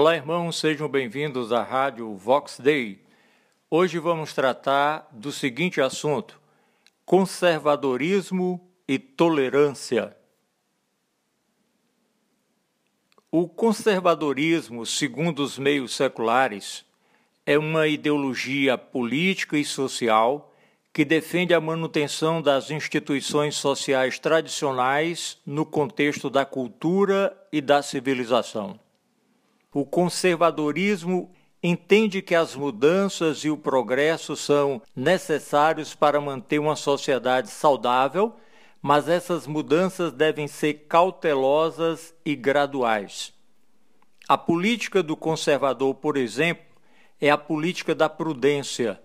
Olá, irmãos, sejam bem-vindos à Rádio Vox Day. Hoje vamos tratar do seguinte assunto: conservadorismo e tolerância. O conservadorismo, segundo os meios seculares, é uma ideologia política e social que defende a manutenção das instituições sociais tradicionais no contexto da cultura e da civilização. O conservadorismo entende que as mudanças e o progresso são necessários para manter uma sociedade saudável mas essas mudanças devem ser cautelosas e graduais. A política do conservador, por exemplo, é a política da prudência,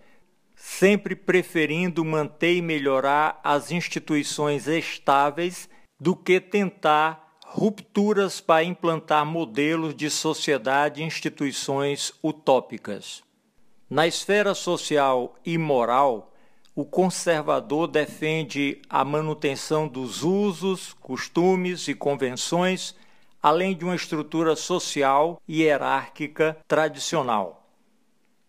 sempre preferindo manter e melhorar as instituições estáveis do que tentar rupturas para implantar modelos de sociedade e instituições utópicas. Na esfera social e moral, o conservador defende a manutenção dos usos, costumes e convenções, além de uma estrutura social e hierárquica tradicional.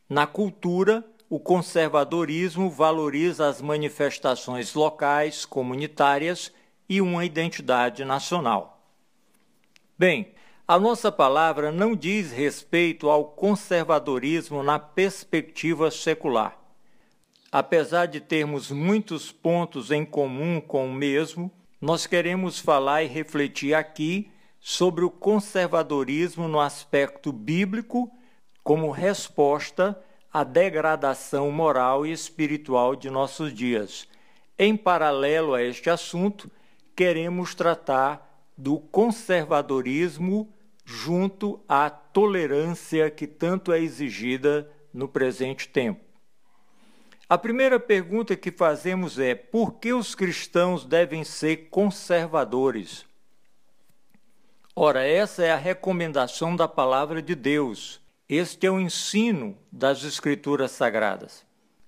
Na cultura, o conservadorismo valoriza as manifestações locais, comunitárias e uma identidade nacional. Bem, a nossa palavra não diz respeito ao conservadorismo na perspectiva secular Apesar de termos muitos pontos em comum com o mesmo, nós queremos falar e refletir aqui sobre o conservadorismo no aspecto bíblico como resposta à degradação moral e espiritual de nossos dias. Em paralelo a este assunto, queremos tratar do conservadorismo junto à tolerância que tanto é exigida no presente tempo. A primeira pergunta que fazemos é: por que os cristãos devem ser conservadores? Ora, essa é a recomendação da palavra de Deus. Este é o ensino das Escrituras Sagradas.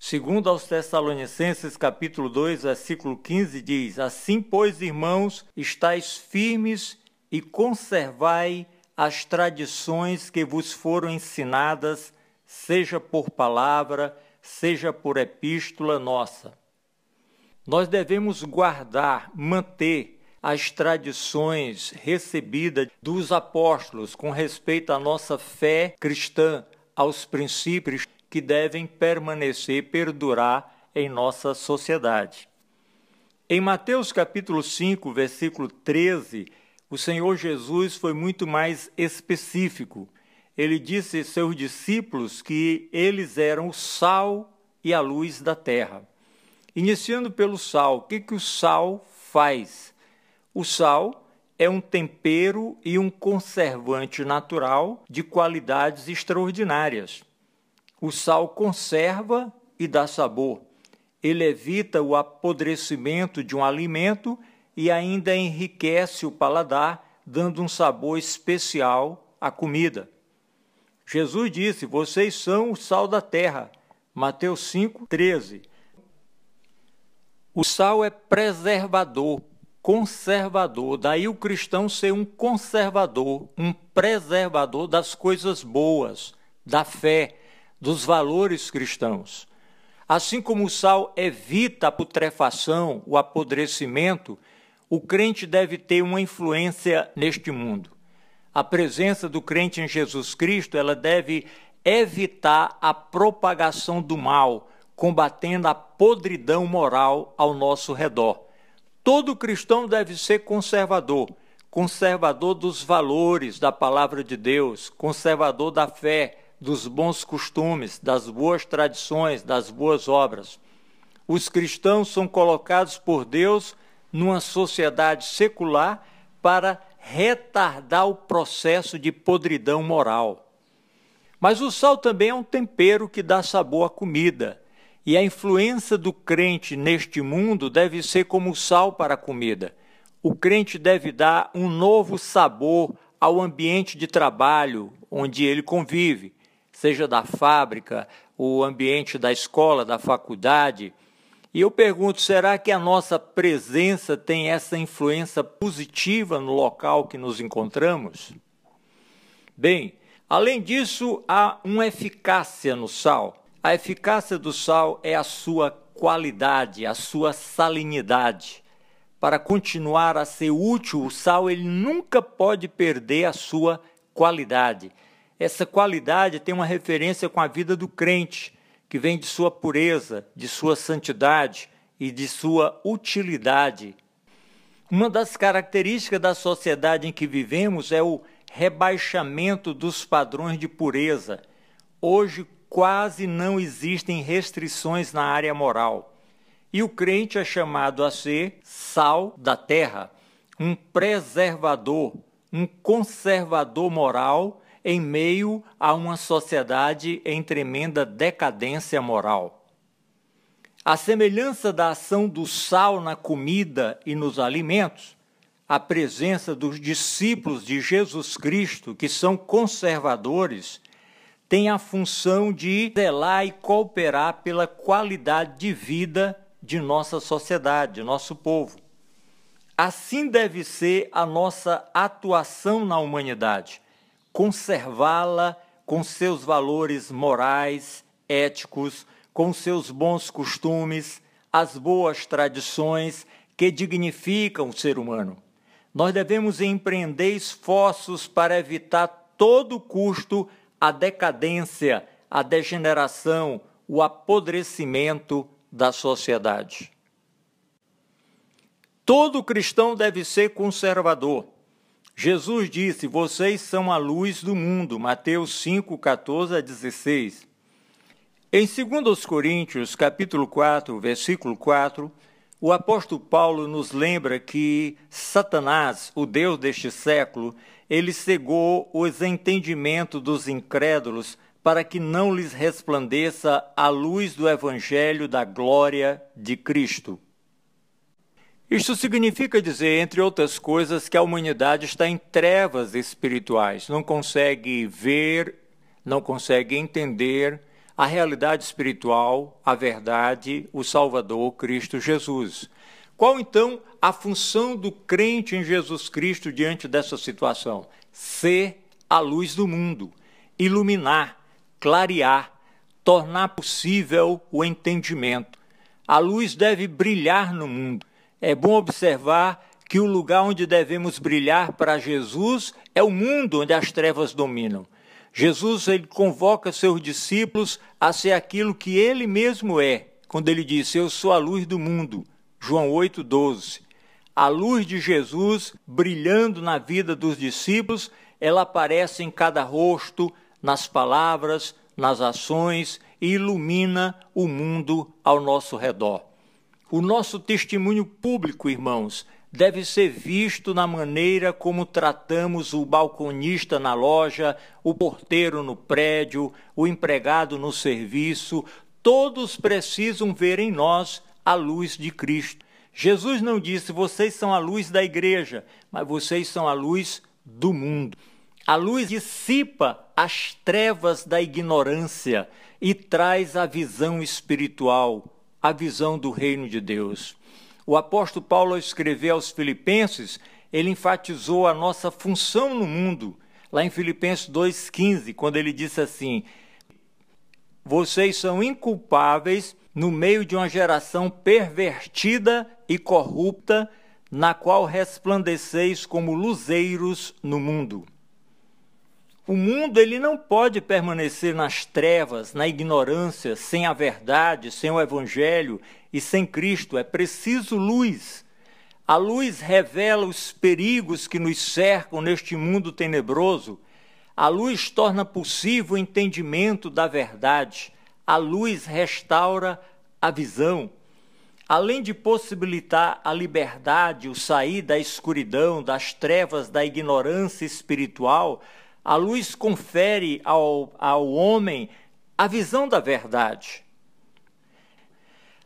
Segundo aos Tessalonicenses, capítulo 2, versículo 15, diz: Assim, pois, irmãos, estáis firmes e conservai as tradições que vos foram ensinadas, seja por palavra, seja por epístola nossa. Nós devemos guardar, manter as tradições recebidas dos apóstolos com respeito à nossa fé cristã, aos princípios que devem permanecer, perdurar em nossa sociedade. Em Mateus capítulo 5, versículo 13, o Senhor Jesus foi muito mais específico ele disse a seus discípulos que eles eram o sal e a luz da terra. Iniciando pelo sal, o que, que o sal faz? O sal é um tempero e um conservante natural de qualidades extraordinárias. O sal conserva e dá sabor. Ele evita o apodrecimento de um alimento e ainda enriquece o paladar, dando um sabor especial à comida. Jesus disse: Vocês são o sal da terra. Mateus 5, 13. O sal é preservador, conservador. Daí o cristão ser um conservador, um preservador das coisas boas, da fé, dos valores cristãos. Assim como o sal evita a putrefação, o apodrecimento, o crente deve ter uma influência neste mundo a presença do crente em Jesus Cristo, ela deve evitar a propagação do mal, combatendo a podridão moral ao nosso redor. Todo cristão deve ser conservador, conservador dos valores da palavra de Deus, conservador da fé, dos bons costumes, das boas tradições, das boas obras. Os cristãos são colocados por Deus numa sociedade secular para retardar o processo de podridão moral. Mas o sal também é um tempero que dá sabor à comida. E a influência do crente neste mundo deve ser como o sal para a comida. O crente deve dar um novo sabor ao ambiente de trabalho onde ele convive, seja da fábrica, o ambiente da escola, da faculdade e eu pergunto: será que a nossa presença tem essa influência positiva no local que nos encontramos? Bem, Além disso, há uma eficácia no sal. A eficácia do sal é a sua qualidade, a sua salinidade. Para continuar a ser útil, o sal ele nunca pode perder a sua qualidade. Essa qualidade tem uma referência com a vida do crente, que vem de sua pureza, de sua santidade e de sua utilidade. Uma das características da sociedade em que vivemos é o rebaixamento dos padrões de pureza. Hoje quase não existem restrições na área moral. E o crente é chamado a ser sal da terra, um preservador, um conservador moral em meio a uma sociedade em tremenda decadência moral. A semelhança da ação do sal na comida e nos alimentos, a presença dos discípulos de Jesus Cristo, que são conservadores, tem a função de zelar e cooperar pela qualidade de vida de nossa sociedade, de nosso povo. Assim deve ser a nossa atuação na humanidade, conservá-la com seus valores morais, éticos, com seus bons costumes, as boas tradições que dignificam o ser humano nós devemos empreender esforços para evitar todo custo a decadência, a degeneração, o apodrecimento da sociedade. Todo cristão deve ser conservador. Jesus disse: Vocês são a luz do mundo. Mateus 5, 14 a 16. Em 2 Coríntios, capítulo 4, versículo 4, o apóstolo Paulo nos lembra que Satanás, o Deus deste século, ele cegou os entendimentos dos incrédulos para que não lhes resplandeça a luz do evangelho da glória de Cristo. Isto significa dizer, entre outras coisas, que a humanidade está em trevas espirituais, não consegue ver, não consegue entender a realidade espiritual, a verdade, o Salvador Cristo Jesus. Qual então a função do crente em Jesus Cristo diante dessa situação? Ser a luz do mundo, iluminar, clarear, tornar possível o entendimento. A luz deve brilhar no mundo. É bom observar que o lugar onde devemos brilhar para Jesus é o mundo onde as trevas dominam. Jesus ele convoca seus discípulos a ser aquilo que ele mesmo é, quando ele disse: Eu sou a luz do mundo. João 8:12. A luz de Jesus brilhando na vida dos discípulos, ela aparece em cada rosto, nas palavras, nas ações e ilumina o mundo ao nosso redor. O nosso testemunho público, irmãos, deve ser visto na maneira como tratamos o balconista na loja, o porteiro no prédio, o empregado no serviço. Todos precisam ver em nós a luz de Cristo. Jesus não disse: vocês são a luz da igreja, mas vocês são a luz do mundo. A luz dissipa as trevas da ignorância e traz a visão espiritual, a visão do reino de Deus. O apóstolo Paulo, ao escrever aos Filipenses, ele enfatizou a nossa função no mundo, lá em Filipenses 2,15, quando ele disse assim: Vocês são inculpáveis no meio de uma geração pervertida e corrupta, na qual resplandeceis como luzeiros no mundo. O mundo ele não pode permanecer nas trevas, na ignorância, sem a verdade, sem o evangelho e sem Cristo. É preciso luz. A luz revela os perigos que nos cercam neste mundo tenebroso. A luz torna possível o entendimento da verdade. A luz restaura a visão. Além de possibilitar a liberdade, o sair da escuridão, das trevas, da ignorância espiritual, a luz confere ao, ao homem a visão da verdade.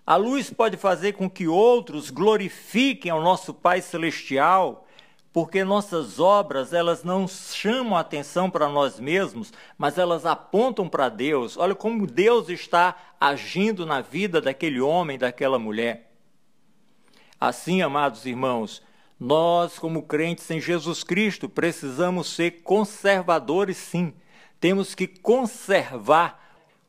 A luz pode fazer com que outros glorifiquem ao nosso Pai Celestial, porque nossas obras elas não chamam a atenção para nós mesmos, mas elas apontam para Deus. Olha como Deus está agindo na vida daquele homem, daquela mulher. Assim, amados irmãos, nós, como crentes em Jesus Cristo, precisamos ser conservadores, sim. temos que conservar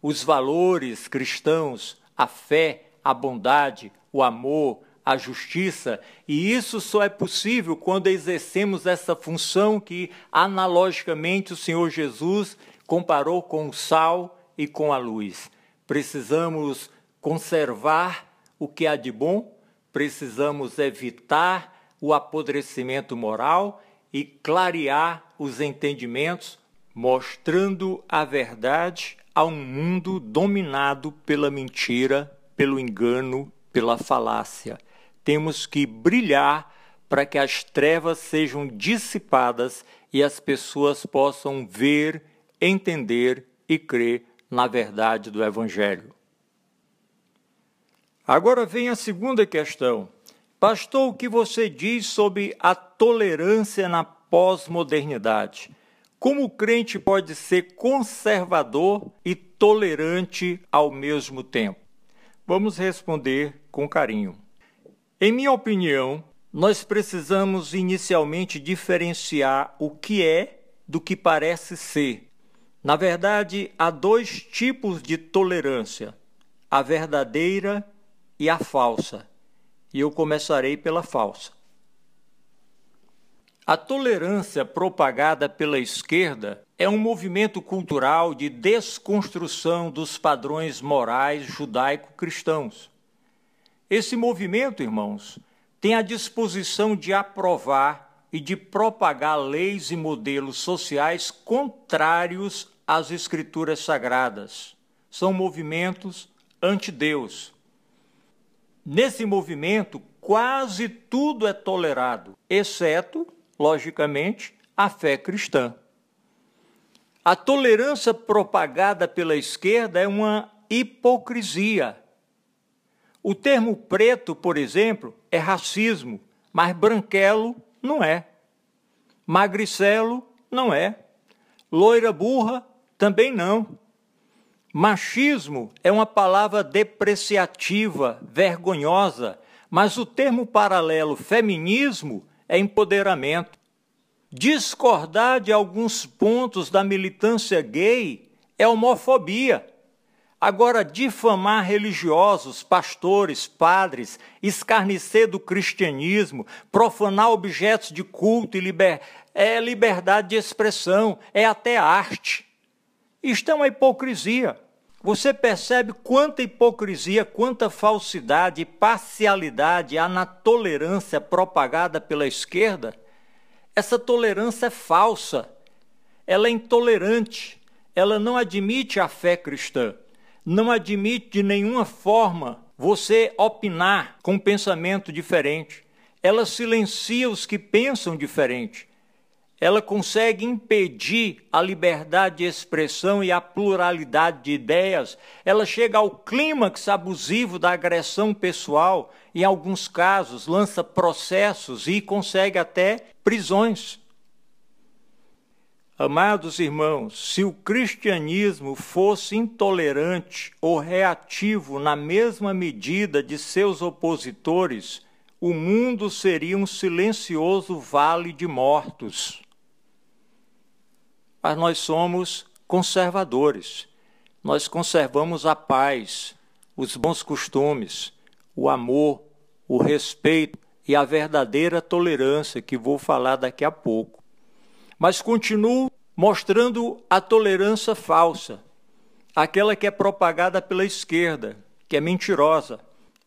os valores cristãos, a fé, a bondade, o amor, a justiça, e isso só é possível quando exercemos essa função que analogicamente o Senhor Jesus comparou com o sal e com a luz. Precisamos conservar o que há de bom, precisamos evitar o apodrecimento moral e clarear os entendimentos, mostrando a verdade a um mundo dominado pela mentira, pelo engano, pela falácia. Temos que brilhar para que as trevas sejam dissipadas e as pessoas possam ver, entender e crer na verdade do Evangelho. Agora vem a segunda questão. Pastor, o que você diz sobre a tolerância na pós-modernidade? Como o crente pode ser conservador e tolerante ao mesmo tempo? Vamos responder com carinho. Em minha opinião, nós precisamos inicialmente diferenciar o que é do que parece ser. Na verdade, há dois tipos de tolerância: a verdadeira e a falsa. E eu começarei pela falsa. A tolerância propagada pela esquerda é um movimento cultural de desconstrução dos padrões morais judaico-cristãos. Esse movimento, irmãos, tem a disposição de aprovar e de propagar leis e modelos sociais contrários às escrituras sagradas. São movimentos anti-Deus. Nesse movimento, quase tudo é tolerado, exceto logicamente, a fé cristã. A tolerância propagada pela esquerda é uma hipocrisia. O termo preto, por exemplo, é racismo, mas branquelo não é. Magricelo não é. Loira burra também não. Machismo é uma palavra depreciativa, vergonhosa, mas o termo paralelo feminismo é empoderamento. Discordar de alguns pontos da militância gay é homofobia. Agora, difamar religiosos, pastores, padres, escarnecer do cristianismo, profanar objetos de culto e liber... é liberdade de expressão, é até arte. Isto é uma hipocrisia. Você percebe quanta hipocrisia, quanta falsidade parcialidade há na tolerância propagada pela esquerda? Essa tolerância é falsa, ela é intolerante, ela não admite a fé cristã, não admite de nenhuma forma você opinar com um pensamento diferente. Ela silencia os que pensam diferente ela consegue impedir a liberdade de expressão e a pluralidade de ideias, ela chega ao clímax abusivo da agressão pessoal, em alguns casos lança processos e consegue até prisões. Amados irmãos, se o cristianismo fosse intolerante ou reativo na mesma medida de seus opositores, o mundo seria um silencioso vale de mortos mas nós somos conservadores. Nós conservamos a paz, os bons costumes, o amor, o respeito e a verdadeira tolerância, que vou falar daqui a pouco. Mas continuo mostrando a tolerância falsa, aquela que é propagada pela esquerda, que é mentirosa.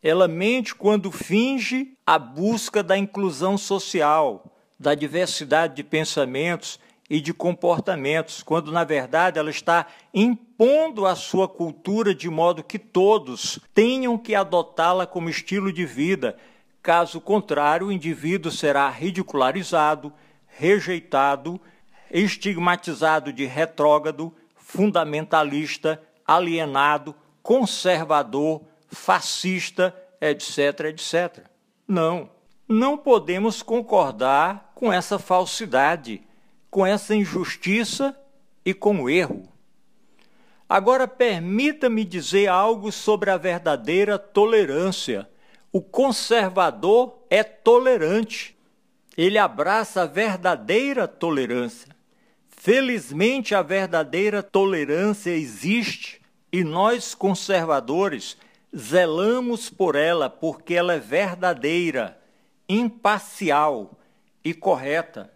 Ela mente quando finge a busca da inclusão social, da diversidade de pensamentos e de comportamentos, quando na verdade ela está impondo a sua cultura de modo que todos tenham que adotá-la como estilo de vida. Caso contrário, o indivíduo será ridicularizado, rejeitado, estigmatizado de retrógrado, fundamentalista, alienado, conservador, fascista, etc, etc. Não, não podemos concordar com essa falsidade com essa injustiça e com o erro. Agora, permita-me dizer algo sobre a verdadeira tolerância. O conservador é tolerante. Ele abraça a verdadeira tolerância. Felizmente, a verdadeira tolerância existe e nós, conservadores, zelamos por ela porque ela é verdadeira, imparcial e correta.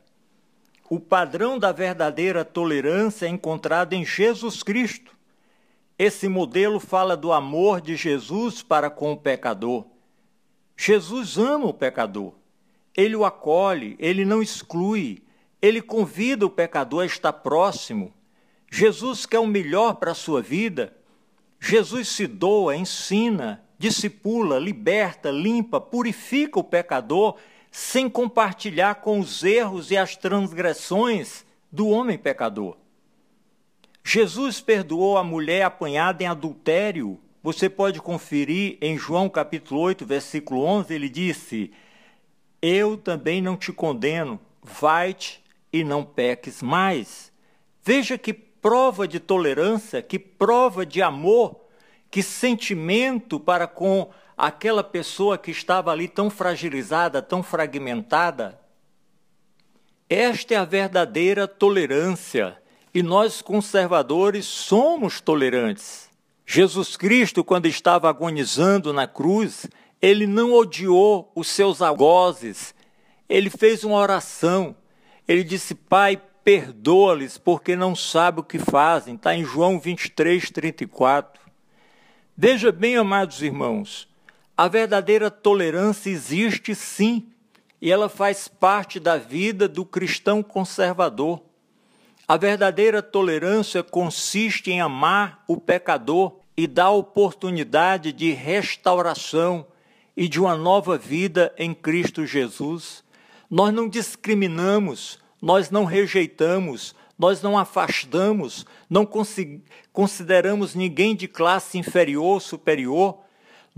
O padrão da verdadeira tolerância é encontrado em Jesus Cristo. Esse modelo fala do amor de Jesus para com o pecador. Jesus ama o pecador. Ele o acolhe, ele não exclui, ele convida o pecador a estar próximo. Jesus quer o melhor para a sua vida. Jesus se doa, ensina, discipula, liberta, limpa, purifica o pecador sem compartilhar com os erros e as transgressões do homem pecador. Jesus perdoou a mulher apanhada em adultério. Você pode conferir em João capítulo 8, versículo 11, ele disse: Eu também não te condeno, vai-te e não peques mais. Veja que prova de tolerância, que prova de amor, que sentimento para com aquela pessoa que estava ali tão fragilizada, tão fragmentada. Esta é a verdadeira tolerância e nós conservadores somos tolerantes. Jesus Cristo, quando estava agonizando na cruz, ele não odiou os seus algozes, ele fez uma oração. Ele disse: Pai, perdoa-lhes, porque não sabem o que fazem. Está em João 23, 34. Veja bem, amados irmãos, a verdadeira tolerância existe sim, e ela faz parte da vida do cristão conservador. A verdadeira tolerância consiste em amar o pecador e dar oportunidade de restauração e de uma nova vida em Cristo Jesus. Nós não discriminamos, nós não rejeitamos, nós não afastamos, não consideramos ninguém de classe inferior ou superior,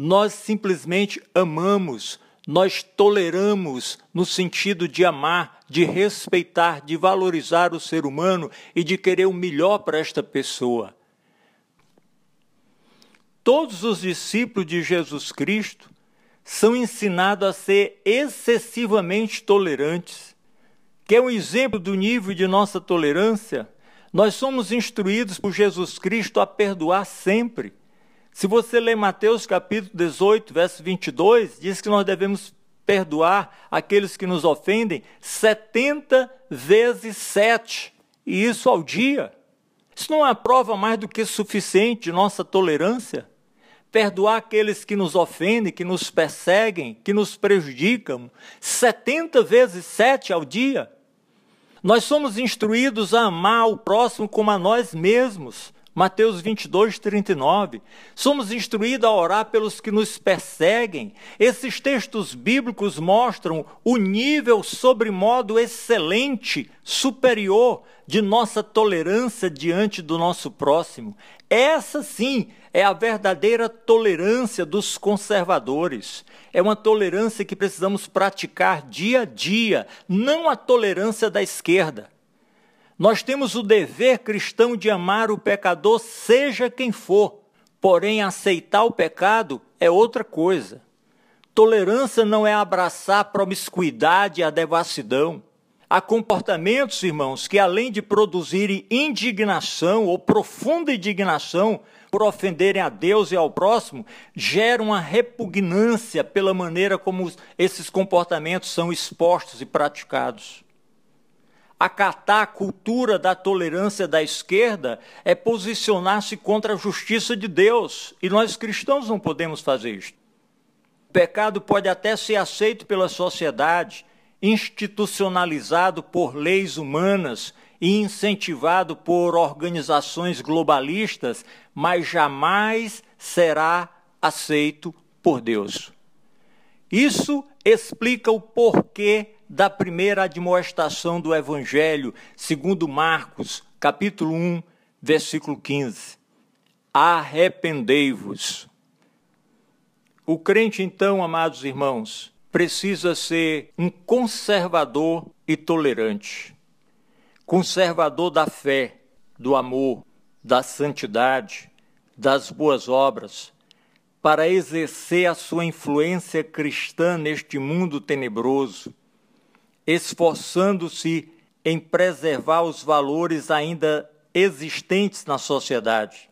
nós simplesmente amamos, nós toleramos no sentido de amar, de respeitar, de valorizar o ser humano e de querer o melhor para esta pessoa. Todos os discípulos de Jesus Cristo são ensinados a ser excessivamente tolerantes. Quer um exemplo do nível de nossa tolerância? Nós somos instruídos por Jesus Cristo a perdoar sempre. Se você ler Mateus capítulo 18, verso 22, diz que nós devemos perdoar aqueles que nos ofendem 70 vezes 7, e isso ao dia. Isso não é prova mais do que suficiente de nossa tolerância? perdoar aqueles que nos ofendem, que nos perseguem, que nos prejudicam, 70 vezes 7 ao dia. Nós somos instruídos a amar o próximo como a nós mesmos. Mateus 22, 39. Somos instruídos a orar pelos que nos perseguem. Esses textos bíblicos mostram o nível sobremodo excelente, superior de nossa tolerância diante do nosso próximo. Essa sim é a verdadeira tolerância dos conservadores. É uma tolerância que precisamos praticar dia a dia, não a tolerância da esquerda. Nós temos o dever cristão de amar o pecador, seja quem for, porém aceitar o pecado é outra coisa. Tolerância não é abraçar a promiscuidade e a devassidão. Há comportamentos, irmãos, que além de produzirem indignação ou profunda indignação por ofenderem a Deus e ao próximo, geram uma repugnância pela maneira como esses comportamentos são expostos e praticados acatar a cultura da tolerância da esquerda é posicionar-se contra a justiça de Deus. E nós cristãos não podemos fazer isso. O pecado pode até ser aceito pela sociedade, institucionalizado por leis humanas e incentivado por organizações globalistas, mas jamais será aceito por Deus. Isso explica o porquê da primeira admoestação do Evangelho, segundo Marcos, capítulo 1, versículo 15. Arrependei-vos. O crente, então, amados irmãos, precisa ser um conservador e tolerante. Conservador da fé, do amor, da santidade, das boas obras, para exercer a sua influência cristã neste mundo tenebroso esforçando-se em preservar os valores ainda existentes na sociedade.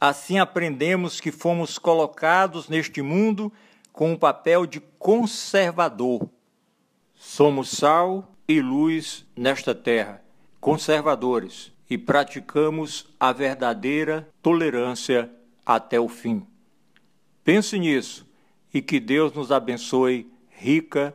Assim aprendemos que fomos colocados neste mundo com um papel de conservador. Somos sal e luz nesta terra, conservadores, e praticamos a verdadeira tolerância até o fim. Pense nisso e que Deus nos abençoe rica